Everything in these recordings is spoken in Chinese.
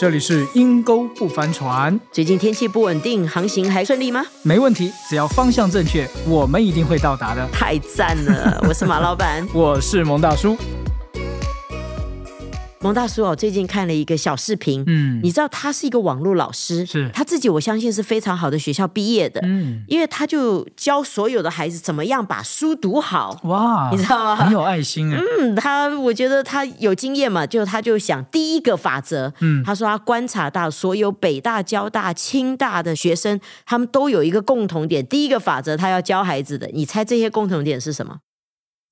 这里是阴沟不翻船，最近天气不稳定，航行还顺利吗？没问题，只要方向正确，我们一定会到达的。太赞了！我是马老板，我是蒙大叔。蒙大叔哦，最近看了一个小视频，嗯你知道他是一个网络老师，是他自己，我相信是非常好的学校毕业的，嗯，因为他就教所有的孩子怎么样把书读好。哇，你知道吗很有爱心哎。嗯，他我觉得他有经验嘛，就他就想第一个法则，嗯他说他观察到所有北大、交大、清大的学生，他们都有一个共同点，第一个法则他要教孩子的，你猜这些共同点是什么？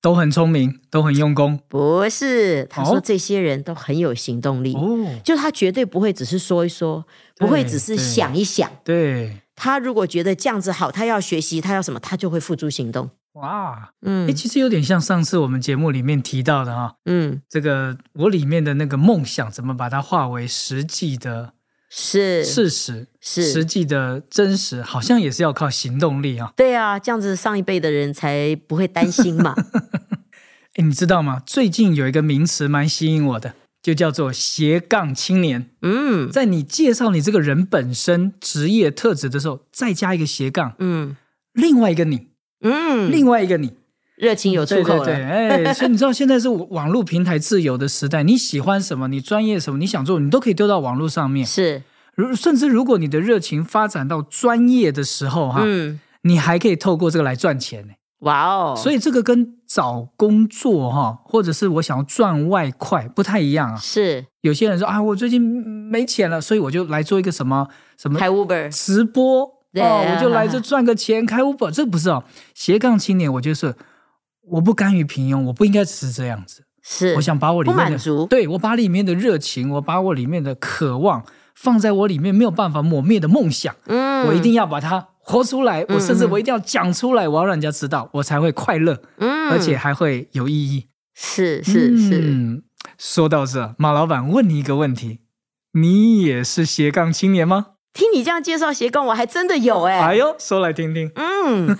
都很聪明，都很用功。不是，他说哦？这些人都很有行动力，哦。就他绝对不会只是说一说，不会只是想一想。对，他如果觉得这样子好，他要学习，他要什么，他就会付诸行动。哇，嗯。哎，其实有点像上次我们节目里面提到的哈、嗯，这个我里面的那个梦想，怎么把它化为实际的是事实，是实际的真实，好像也是要靠行动力啊。对啊，这样子上一辈的人才不会担心嘛。哎，你知道吗？最近有一个名词蛮吸引我的，就叫做斜杠青年。嗯在你介绍你这个人本身职业特质的时候，再加一个斜杠，嗯另外一个你，嗯，另外一个你，热情有出口了。对对对，哎，所以你知道现在是网络平台自由的时代，你喜欢什么，你专业什么，你想做，你都可以丢到网络上面。是，如甚至如果你的热情发展到专业的时候，哈，嗯，你还可以透过这个来赚钱呢。哇哦，所以这个跟找工作哈，或者是我想要赚外快不太一样啊。是有些人说啊，我最近没钱了，所以我就来做一个什么什么开 Uber，直播对哦，我就来这赚个钱开 Uber，这不是哦。斜杠青年，我就是我不甘于平庸，我不应该只是这样子。是我想把我里面的满足对我把里面的热情，我把我里面的渴望放在我里面没有办法抹灭的梦想，嗯我一定要把它活出来，我甚至嗯我一定要讲出来，我要让人家知道，我才会快乐，嗯而且还会有意义。是是是，嗯，说到这，马老板问你一个问题：你也是斜杠青年吗？听你这样介绍斜杠，我还真的有 哎、哎呦，说来听听。嗯，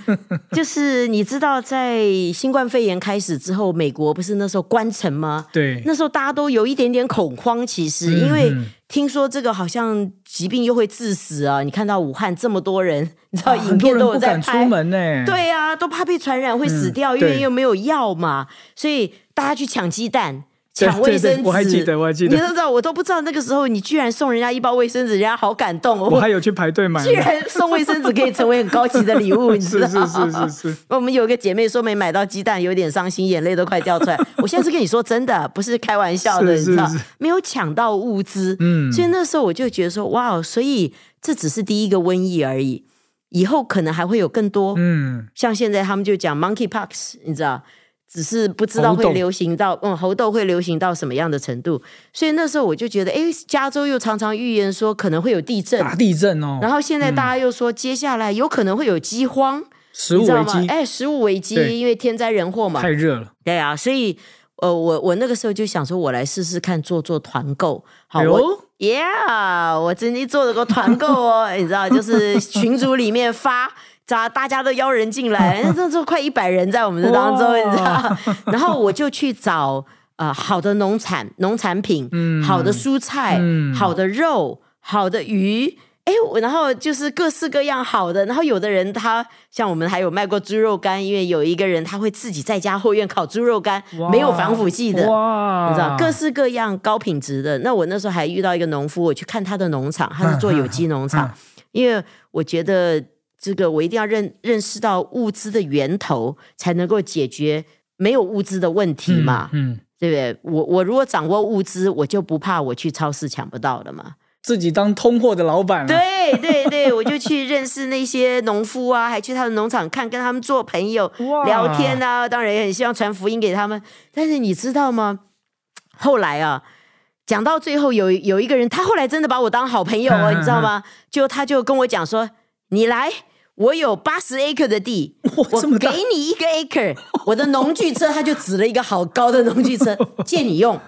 就是你知道，在新冠肺炎开始之后，美国不是那时候关城吗？对，那时候大家都有一点点恐慌，其实、嗯因为嗯听说这个好像疾病又会致死啊！你看到武汉这么多人，你知道啊影片都有在出，门呢。，对啊，都怕被传染会死掉，嗯因为又没有药嘛，所以大家去抢鸡蛋。对抢卫生纸，我还记得我还记得你都知道，我都不知道那个时候你居然送人家一包卫生纸，人家好感动哦。我还有去排队买。居然送卫生纸可以成为很高级的礼物，你知是道是吗？是是是，我们有一个姐妹说没买到鸡蛋，有点伤心，眼泪都快掉出来。我现在是跟你说真的，不是开玩笑的，是你知道是是，没有抢到物资，嗯所以那时候我就觉得说，哇，哦所以这只是第一个瘟疫而已，以后可能还会有更多。嗯，像现在他们就讲 monkeypox，你知道，只是不知道会流行到嗯猴痘会流行到什么样的程度，所以那时候我就觉得，哎，加州又常常预言说可能会有地震，大地震哦，然后现在大家又说接下来有可能会有饥荒，食？物危机。哎，食物危机，因为天灾人祸嘛。太，热了。对啊，所以呃，我我那个时候就想说，我来试试看做做团购，好，哎呦。我 Yeah，我曾经做了个团购哦，你知道，就是群组里面发。咋大家都邀人进来，那 这这快一百人在我们的当中，你知道？然后我就去找呃好的农产农产品，嗯好的蔬菜，嗯好的肉，好的鱼。哎，我然后就是各式各样好的，然后有的人他像我们还有卖过猪肉干，因为有一个人他会自己在家后院烤猪肉干，哇没有防腐剂的，哇，你知道各式各样高品质的。那我那时候还遇到一个农夫，我去看他的农场，他是做有机农场，因为我觉得这个我一定要认认识到物资的源头，才能够解决没有物资的问题嘛，嗯，对不对？我我如果掌握物资，我就不怕我去超市抢不到了嘛。自己当通货的老板了。对对对，我就去认识那些农夫啊，还去他的农场看，跟他们做朋友聊天啊。当然也很希望传福音给他们。但是你知道吗？后来啊，讲到最后有有一个人，他后来真的把我当好朋友哦，嗯你知道吗？就他就跟我讲说：“你来，我有八十 acre 的地，我给你一个 acre，我的农具车，他就指了一个好高的农具车 借你用，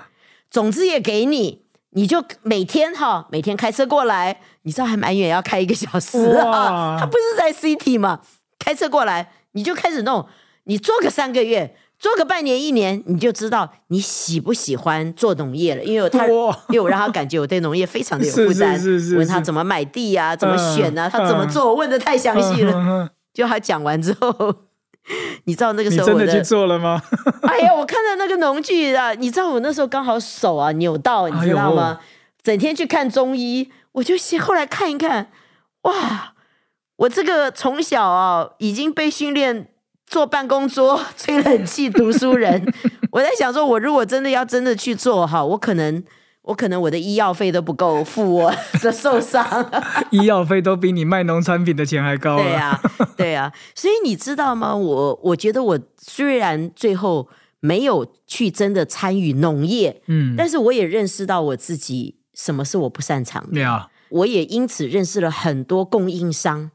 种子也给你。”你就每天哈，每天开车过来，你知道还蛮远，要开一个小时啊。他不是在 city 嘛，开车过来，你就开始弄，你做个三个月，做个半年一年，你就知道你喜不喜欢做农业了。因为他，哇因为我让他感觉我对农业非常的有是负担，是是是是问他怎么买地啊，怎么选啊，嗯他怎么做，我问的太详细了。了。就他讲完之后，你知道那个你时候我真的去做了吗？哎呀，我看到那个农具啊，你知道我那时候刚好手啊扭到，你知道吗？整天去看中医，我就先后来看一看，哇，我这个从小啊已经被训练坐办公桌、吹冷气读书人，我在想说，我如果真的要真的去做哈，我可能。我可能我的医药费都不够付我的受伤，医药费都比你卖农产品的钱还高了。对呀、对呀、所以你知道吗？我我觉得我虽然最后没有去真的参与农业，嗯，但是我也认识到我自己什么是我不擅长的，对啊，我也因此认识了很多供应商，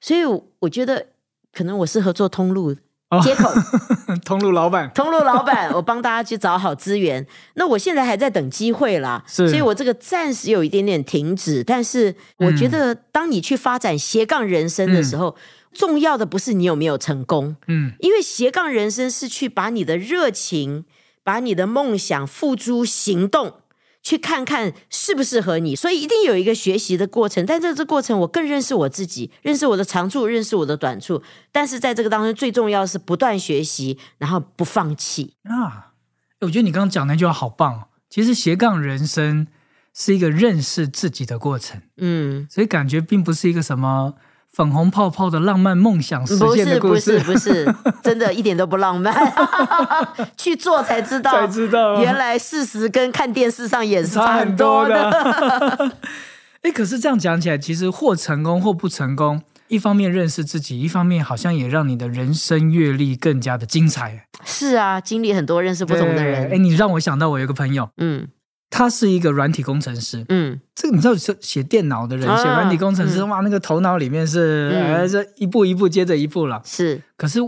所以我觉得可能我适合做通路哦接口。通路老板通路老板，我帮大家去找好资源。那我现在还在等机会啦，是所以我这个暂时有一点点停止。但是我觉得，当你去发展斜杠人生的时候，重要的不是你有没有成功，嗯，因为斜杠人生是去把你的热情、把你的梦想付诸行动。去看看适不适合你，所以一定有一个学习的过程。但在这过程，我更认识我自己，认识我的长处，认识我的短处。但是在这个当中，最重要的是不断学习，然后不放弃。啊，我觉得你刚刚讲那句话好棒哦。其实斜杠人生是一个认识自己的过程，嗯，所以感觉并不是一个什么粉红泡泡的浪漫梦想实不是不现的故事是。不是，真的一点都不浪漫，去做才知道，才知道啊原来事实跟看电视上演是差很多多的。的。哎，可是这样讲起来，其实或成功或不成功，一方面认识自己，一方面好像也让你的人生阅历更加的精彩。是啊，经历很多，认识不同的人哎，人。你让我想到我有个朋友，嗯他是一个软体工程师。嗯，这个你知道，写写电脑的人，啊写软体工程师，嗯。哇，那个头脑里面是这一步一步接着一步了。是。可是，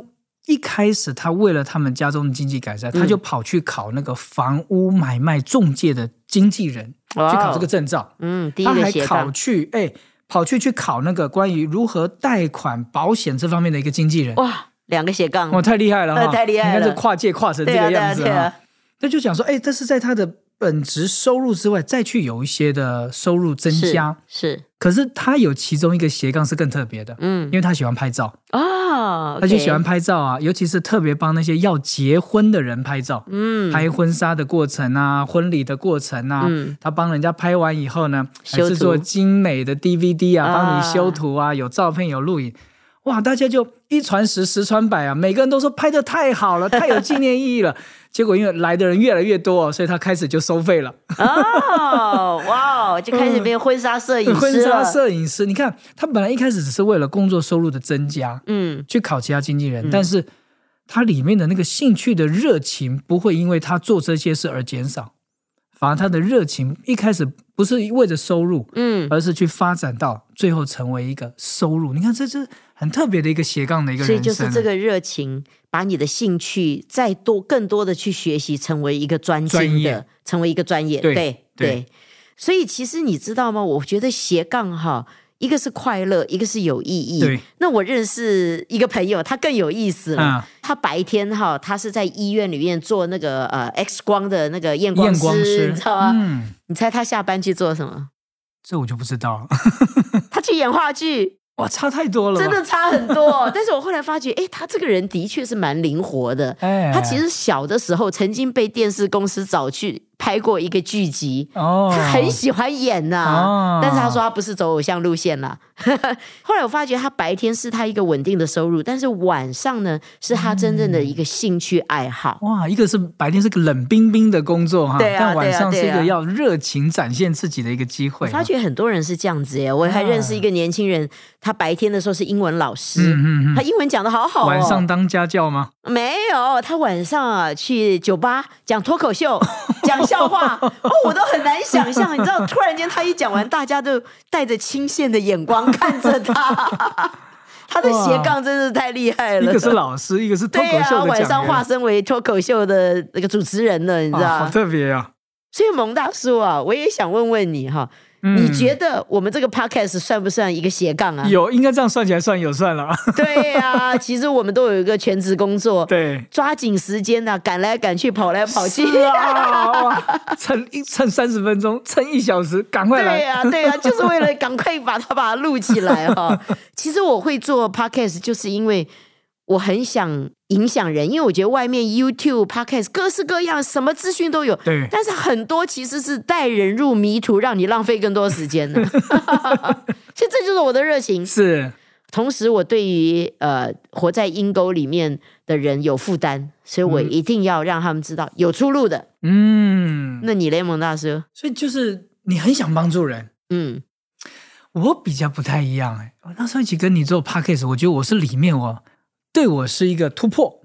一开始他为了他们家中的经济改善，他就跑去考那个房屋买卖中介的经纪人，去考这个证照。嗯，第一他还考去，哎，跑去去考那个关于如何贷款、保险这方面的一个经纪人。哇，两个斜杠。哇，，太厉害了太厉害了。你看这跨界跨成这个样子对啊，那就讲说，哎，这是在他的本职收入之外，再去有一些的收入增加。是，可是他有其中一个斜杠是更特别的，嗯因为他喜欢拍照，哦，他就喜欢拍照啊，尤其是特别帮那些要结婚的人拍照，嗯拍婚纱的过程啊，婚礼的过程啊，嗯他帮人家拍完以后呢，还修图制作精美的 DVD 啊，啊帮你修图啊，有照片有录影。哇，大家就一传十，十传百啊！每个人都说拍的太好了，太有纪念意义了。结果因为来的人越来越多，所以他开始就收费了。哦，哇哦，就开始变婚纱摄影师婚纱。摄影师，你看他本来一开始只是为了工作收入的增加，嗯去考其他经纪人，但是他里面的那个兴趣的热情不会因为他做这些事而减少，反而他的热情一开始不是为着收入，嗯，而是去发展到最后成为一个收入。你看，这是很特别的一个斜杠的一个所以人生啊。就是这个热情，把你的兴趣再多更多的去学习，成为一个专精的，成为一个专业。对对对所以其实你知道吗？我觉得斜杠哈。一个是快乐，一个是有意义。那我认识一个朋友，他更有意思了。啊他白天哈，他是在医院里面做那个呃 X 光的那个验光验师，光师，你知道吗？嗯，你猜他下班去做什么？这我就不知道了。他去演话剧，哇，差太多了，真的差很多。但是我后来发觉，哎，他这个人的确是蛮灵活的。哎，他其实小的时候曾经被电视公司找去拍过一个剧集，哦，他很喜欢演呐、哦但是他说他不是走偶像路线啦。后来我发觉他白天是他一个稳定的收入，但是晚上呢是他真正的一个兴趣爱好。哇，一个是白天是个冷冰冰的工作哈，对啊但晚上是一个要热情展现自己的一个机会发觉很多人是这样子耶，我还认识一个年轻人，他白天的时候是英文老师，嗯嗯嗯，他英文讲的好好哦。晚上当家教吗？没有，他晚上啊去酒吧讲脱口秀、讲笑话，哦，我都很难想象。你知道，突然间他一讲完，大家都带着倾羡的眼光看着他。他的斜杠真是太厉害了。一个是老师，一个是脱口对啊，秀的讲晚上化，身为脱口秀的那个主持人了，你知道？啊好特别啊！所以蒙大叔啊，我也想问问你哈，你觉得我们这个 podcast 算不算一个斜杠啊？有，应该这样算起来算有算了。对呀，其实我们都有一个全职工作，对，抓紧时间呐，赶来赶去，跑来跑去啊，撑一撑三十分钟，撑一小时，赶快来。对呀，对呀，就是为了赶快把它把它录起来哈。其实我会做 podcast，就是因为。我很想影响人，因为我觉得外面 YouTube、Podcast 各式各样，什么资讯都有。对，但是很多其实是带人入迷途，让你浪费更多时间的。其实这就是我的热情。是，同时我对于呃活在阴沟里面的人有负担，所以我一定要让他们知道有出路的。嗯，那你雷蒙大师，所以就是你很想帮助人。嗯，我比较不太一样哎，我那时候一起跟你做 Podcast，我觉得我是里面我。对我是一个突破，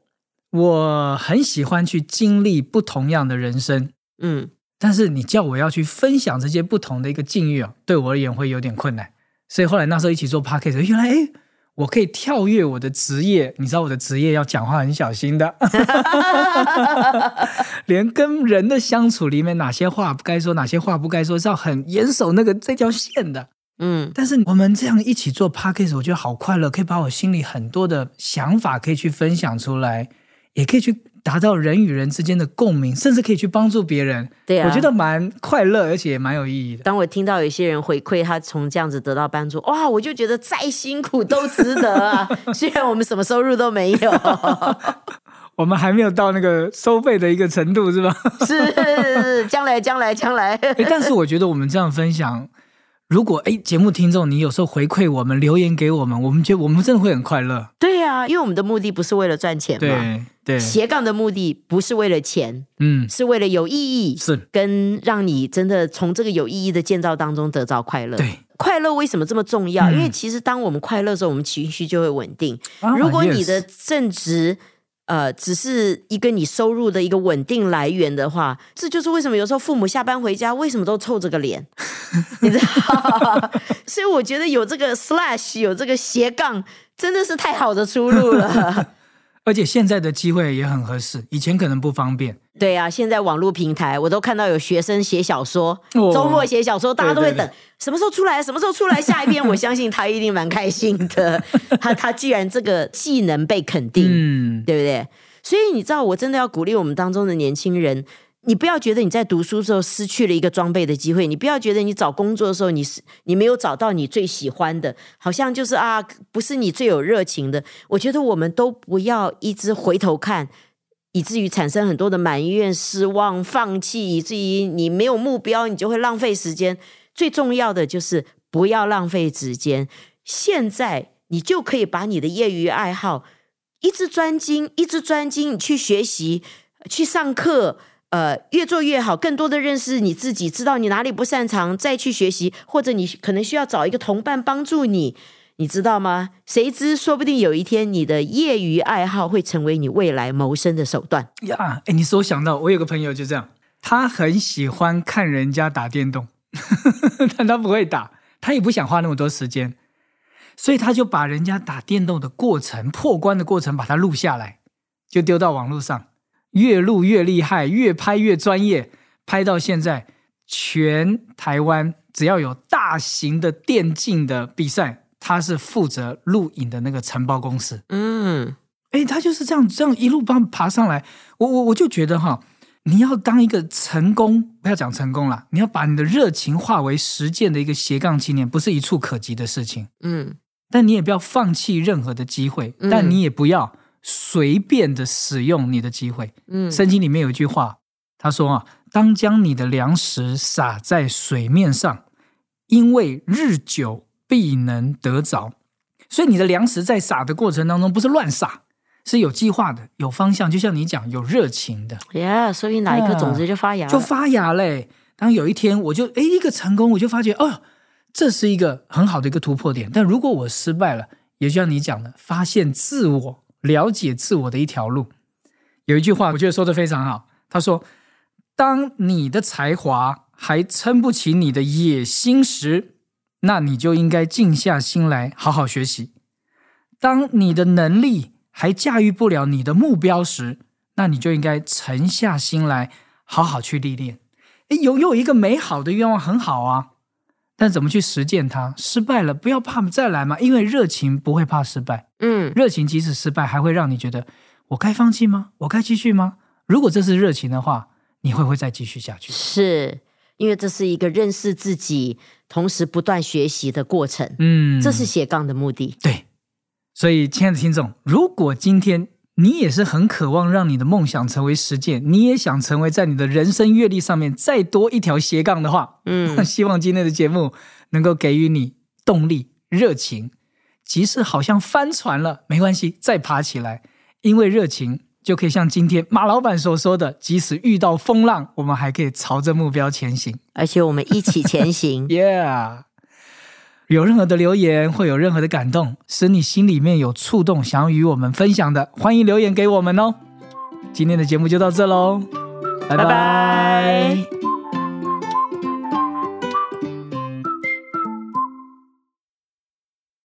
我很喜欢去经历不同样的人生，嗯，但是你叫我要去分享这些不同的一个境遇啊，对我而言会有点困难。所以后来那时候一起做 p a r k a s 原来哎，我可以跳跃我的职业，你知道我的职业要讲话很小心的，连跟人的相处里面哪些话不该说，哪些话不该说，是要很严守那个这条线的。嗯，但是我们这样一起做 podcast，我觉得好快乐，可以把我心里很多的想法可以去分享出来，也可以去达到人与人之间的共鸣，甚至可以去帮助别人。对啊，我觉得蛮快乐，而且也蛮有意义的。当我听到有些人回馈他从这样子得到帮助，哇，我就觉得再辛苦都值得啊！虽然我们什么收入都没有，我们还没有到那个收费的一个程度，是吧？是，将来，将来，将来。但是我觉得我们这样分享。如果哎，节目听众，你有时候回馈我们，留言给我们，我们觉得我们真的会很快乐。对呀，因为我们的目的不是为了赚钱嘛。对对，斜杠的目的不是为了钱，嗯，是为了有意义，是跟让你真的从这个有意义的建造当中得到快乐。对，快乐为什么这么重要？因为其实当我们快乐的时候，我们情绪就会稳定。如果你的正直。呃，只是一个你收入的一个稳定来源的话，这就是为什么有时候父母下班回家为什么都臭着个脸，你知道？所以我觉得有这个 slash 有这个斜杠，真的是太好的出路了。而且现在的机会也很合适，以前可能不方便。对啊，现在网络平台我都看到有学生写小说，周末写小说，大家都会等什么时候出来，什么时候出来下一篇。我相信他一定蛮开心的。他他既然这个技能被肯定，嗯，对不对？所以你知道，我真的要鼓励我们当中的年轻人。你不要觉得你在读书的时候失去了一个装备的机会，你不要觉得你找工作的时候你是你没有找到你最喜欢的，好像就是啊，不是你最有热情的。我觉得我们都不要一直回头看，以至于产生很多的埋怨、失望、放弃，以至于你没有目标，你就会浪费时间。最重要的就是不要浪费时间。现在你就可以把你的业余爱好一直专精，一直专精，你去学习，去上课。呃，越做越好，更多的认识你自己，知道你哪里不擅长，再去学习，或者你可能需要找一个同伴帮助你，你知道吗？谁知，说不定有一天你的业余爱好会成为你未来谋生的手段呀！哎，你说我想到，我有个朋友就这样，他很喜欢看人家打电动，但他不会打，他也不想花那么多时间，所以他就把人家打电动的过程、破关的过程，把它录下来，就丢到网络上。越录越厉害，越拍越专业。拍到现在，全台湾只要有大型的电竞的比赛，他是负责录影的那个承包公司。嗯，哎，他就是这样这样一路帮爬上来。我我我就觉得哈，你要当一个成功，不要讲成功了，你要把你的热情化为实践的一个斜杠青年，不是一触可及的事情。嗯，但你也不要放弃任何的机会，但你也不要。随便的使用你的机会。嗯，圣经里面有一句话，他说啊，当将你的粮食撒在水面上，因为日久必能得着。所以你的粮食在撒的过程当中，不是乱撒，是有计划的，有方向。就像你讲，有热情的。耶，所以哪一颗种子就发芽，就发芽嘞。当有一天我就哎一个成功，我就发觉哦，这是一个很好的一个突破点。但如果我失败了，也就像你讲的，发现自我。了解自我的一条路，有一句话我觉得说的非常好。他说：“当你的才华还撑不起你的野心时，那你就应该静下心来好好学习；当你的能力还驾驭不了你的目标时，那你就应该沉下心来好好去历练。”诶，有有一个美好的愿望很好啊，但怎么去实践它？失败了不要怕，再来嘛，因为热情不会怕失败。嗯，热情即使失败，还会让你觉得我该放弃吗？我该继续吗？如果这是热情的话，你会不会再继续下去？是因为这是一个认识自己，同时不断学习的过程。嗯，这是斜杠的目的。对。所以，亲爱的听众，如果今天你也是很渴望让你的梦想成为实践，你也想成为在你的人生阅历上面再多一条斜杠的话，嗯，希望今天的节目能够给予你动力、热情。即使好像翻船了，没关系，再爬起来，因为热情就可以像今天马老板所说的，即使遇到风浪，我们还可以朝着目标前行。而且我们一起前行。Yeah，有任何的留言会有任何的感动，使你心里面有触动，想要与我们分享的，欢迎留言给我们哦。今天的节目就到这喽，拜拜